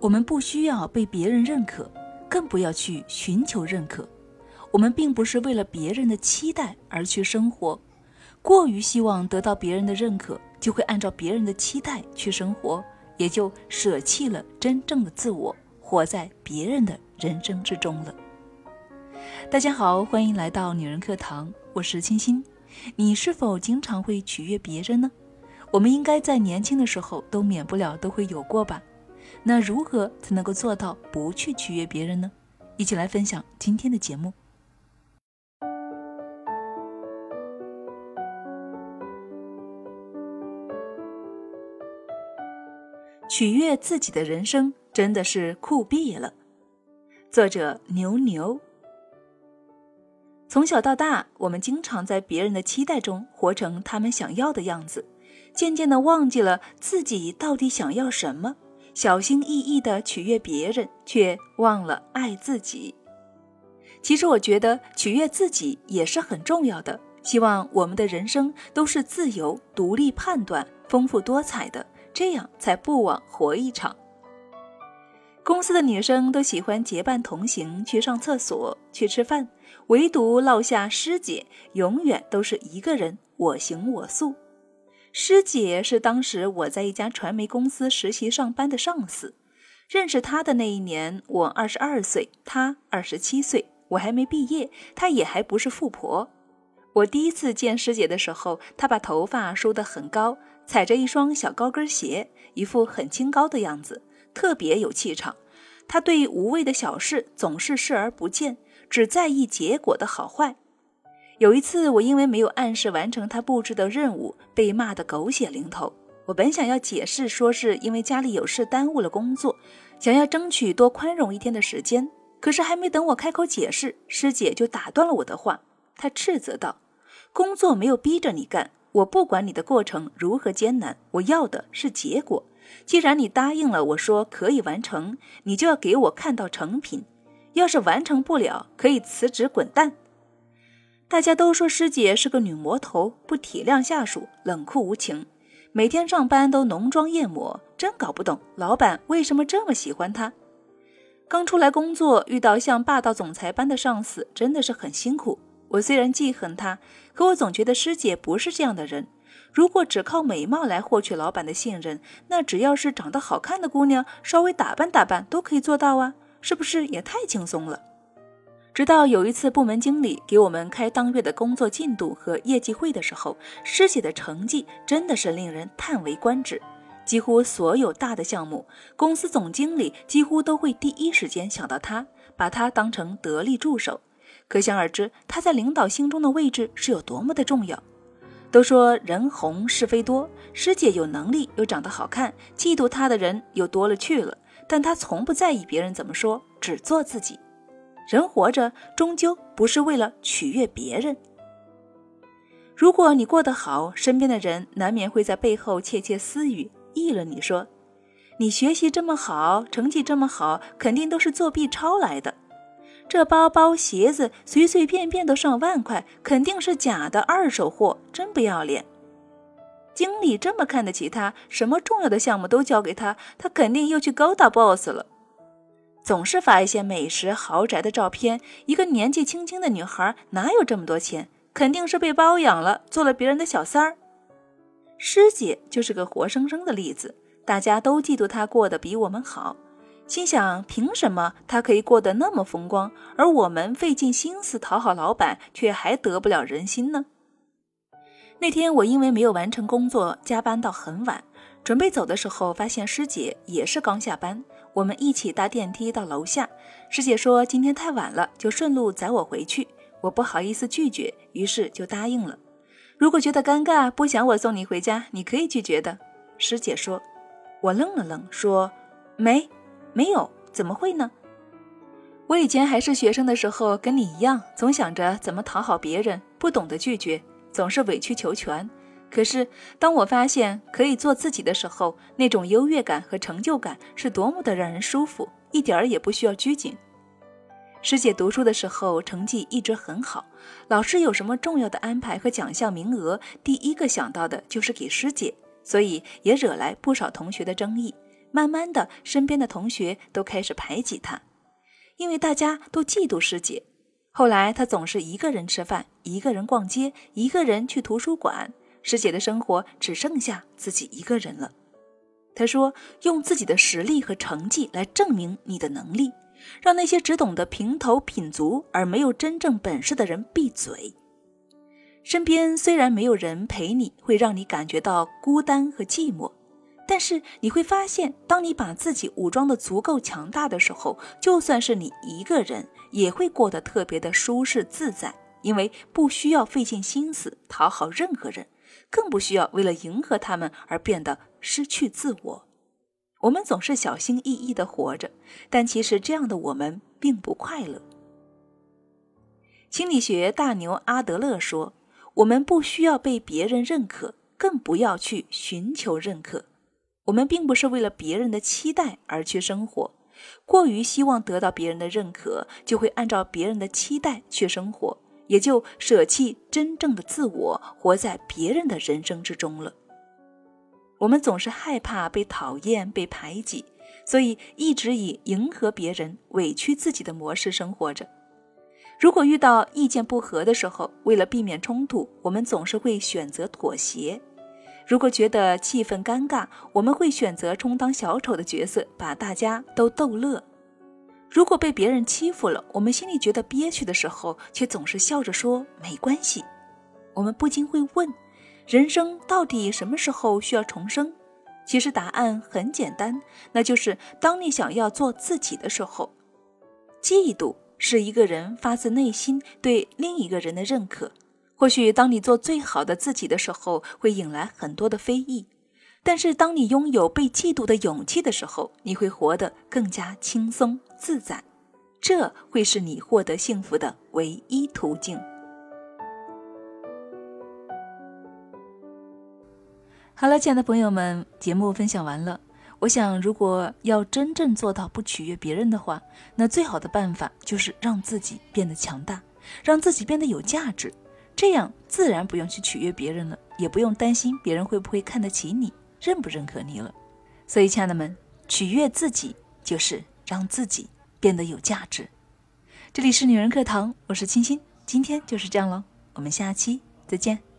我们不需要被别人认可，更不要去寻求认可。我们并不是为了别人的期待而去生活，过于希望得到别人的认可，就会按照别人的期待去生活，也就舍弃了真正的自我，活在别人的人生之中了。大家好，欢迎来到女人课堂，我是清新。你是否经常会取悦别人呢？我们应该在年轻的时候都免不了都会有过吧。那如何才能够做到不去取悦别人呢？一起来分享今天的节目。取悦自己的人生真的是酷毙了。作者牛牛。从小到大，我们经常在别人的期待中活成他们想要的样子，渐渐的忘记了自己到底想要什么。小心翼翼地取悦别人，却忘了爱自己。其实，我觉得取悦自己也是很重要的。希望我们的人生都是自由、独立判断、丰富多彩的，这样才不枉活一场。公司的女生都喜欢结伴同行去上厕所、去吃饭，唯独落下师姐，永远都是一个人，我行我素。师姐是当时我在一家传媒公司实习上班的上司，认识她的那一年，我二十二岁，她二十七岁，我还没毕业，她也还不是富婆。我第一次见师姐的时候，她把头发梳得很高，踩着一双小高跟鞋，一副很清高的样子，特别有气场。他对无谓的小事总是视而不见，只在意结果的好坏。有一次，我因为没有按时完成他布置的任务，被骂得狗血淋头。我本想要解释，说是因为家里有事耽误了工作，想要争取多宽容一天的时间。可是还没等我开口解释，师姐就打断了我的话。她斥责道：“工作没有逼着你干，我不管你的过程如何艰难，我要的是结果。既然你答应了我说可以完成，你就要给我看到成品。要是完成不了，可以辞职滚蛋。”大家都说师姐是个女魔头，不体谅下属，冷酷无情，每天上班都浓妆艳抹，真搞不懂老板为什么这么喜欢她。刚出来工作，遇到像霸道总裁般的上司，真的是很辛苦。我虽然记恨他，可我总觉得师姐不是这样的人。如果只靠美貌来获取老板的信任，那只要是长得好看的姑娘，稍微打扮打扮都可以做到啊，是不是也太轻松了？直到有一次，部门经理给我们开当月的工作进度和业绩会的时候，师姐的成绩真的是令人叹为观止。几乎所有大的项目，公司总经理几乎都会第一时间想到她，把她当成得力助手。可想而知，她在领导心中的位置是有多么的重要。都说人红是非多，师姐有能力又长得好看，嫉妒她的人又多了去了。但她从不在意别人怎么说，只做自己。人活着终究不是为了取悦别人。如果你过得好，身边的人难免会在背后窃窃私语，议论你说：“你学习这么好，成绩这么好，肯定都是作弊抄来的。这包包、鞋子随随便便都上万块，肯定是假的二手货，真不要脸。”经理这么看得起他，什么重要的项目都交给他，他肯定又去勾搭 boss 了。总是发一些美食豪宅的照片，一个年纪轻轻的女孩哪有这么多钱？肯定是被包养了，做了别人的小三儿。师姐就是个活生生的例子，大家都嫉妒她过得比我们好，心想凭什么他可以过得那么风光，而我们费尽心思讨好老板，却还得不了人心呢？那天我因为没有完成工作，加班到很晚，准备走的时候，发现师姐也是刚下班。我们一起搭电梯到楼下，师姐说今天太晚了，就顺路载我回去。我不好意思拒绝，于是就答应了。如果觉得尴尬，不想我送你回家，你可以拒绝的。师姐说。我愣了愣，说没，没有，怎么会呢？我以前还是学生的时候，跟你一样，总想着怎么讨好别人，不懂得拒绝，总是委曲求全。可是，当我发现可以做自己的时候，那种优越感和成就感是多么的让人舒服，一点儿也不需要拘谨。师姐读书的时候成绩一直很好，老师有什么重要的安排和奖项名额，第一个想到的就是给师姐，所以也惹来不少同学的争议。慢慢的，身边的同学都开始排挤她，因为大家都嫉妒师姐。后来她总是一个人吃饭，一个人逛街，一个人去图书馆，师姐的生活只剩下自己一个人了。她说：“用自己的实力和成绩来证明你的能力。”让那些只懂得平头品足而没有真正本事的人闭嘴。身边虽然没有人陪你，会让你感觉到孤单和寂寞，但是你会发现，当你把自己武装的足够强大的时候，就算是你一个人，也会过得特别的舒适自在，因为不需要费尽心思讨好任何人，更不需要为了迎合他们而变得失去自我。我们总是小心翼翼地活着，但其实这样的我们并不快乐。心理学大牛阿德勒说：“我们不需要被别人认可，更不要去寻求认可。我们并不是为了别人的期待而去生活。过于希望得到别人的认可，就会按照别人的期待去生活，也就舍弃真正的自我，活在别人的人生之中了。”我们总是害怕被讨厌、被排挤，所以一直以迎合别人、委屈自己的模式生活着。如果遇到意见不合的时候，为了避免冲突，我们总是会选择妥协；如果觉得气氛尴尬，我们会选择充当小丑的角色，把大家都逗乐；如果被别人欺负了，我们心里觉得憋屈的时候，却总是笑着说没关系。我们不禁会问。人生到底什么时候需要重生？其实答案很简单，那就是当你想要做自己的时候。嫉妒是一个人发自内心对另一个人的认可。或许当你做最好的自己的时候，会引来很多的非议；但是当你拥有被嫉妒的勇气的时候，你会活得更加轻松自在。这会是你获得幸福的唯一途径。好了，亲爱的朋友们，节目分享完了。我想，如果要真正做到不取悦别人的话，那最好的办法就是让自己变得强大，让自己变得有价值，这样自然不用去取悦别人了，也不用担心别人会不会看得起你，认不认可你了。所以，亲爱的们，取悦自己就是让自己变得有价值。这里是女人课堂，我是青青，今天就是这样喽，我们下期再见。